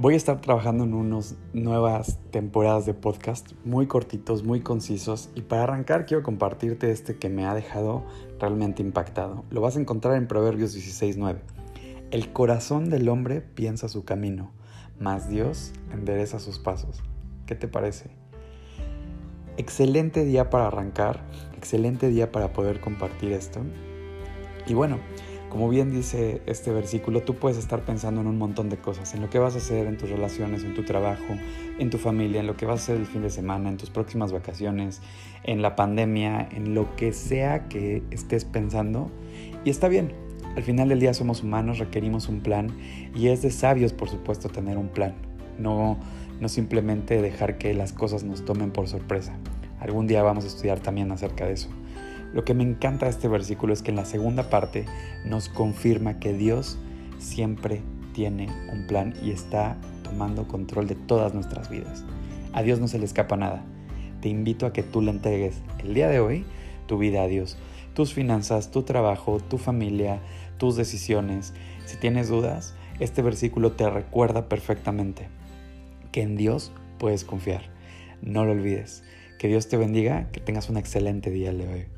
Voy a estar trabajando en unas nuevas temporadas de podcast muy cortitos, muy concisos y para arrancar quiero compartirte este que me ha dejado realmente impactado. Lo vas a encontrar en Proverbios 16.9. El corazón del hombre piensa su camino, mas Dios endereza sus pasos. ¿Qué te parece? Excelente día para arrancar, excelente día para poder compartir esto. Y bueno, como bien dice este versículo, tú puedes estar pensando en un montón de cosas, en lo que vas a hacer en tus relaciones, en tu trabajo, en tu familia, en lo que vas a hacer el fin de semana, en tus próximas vacaciones, en la pandemia, en lo que sea que estés pensando. Y está bien, al final del día somos humanos, requerimos un plan y es de sabios, por supuesto, tener un plan. No, no simplemente dejar que las cosas nos tomen por sorpresa. Algún día vamos a estudiar también acerca de eso. Lo que me encanta de este versículo es que en la segunda parte nos confirma que Dios siempre tiene un plan y está tomando control de todas nuestras vidas. A Dios no se le escapa nada. Te invito a que tú le entregues el día de hoy tu vida a Dios, tus finanzas, tu trabajo, tu familia, tus decisiones. Si tienes dudas, este versículo te recuerda perfectamente que en Dios puedes confiar. No lo olvides. Que Dios te bendiga, que tengas un excelente día el de hoy.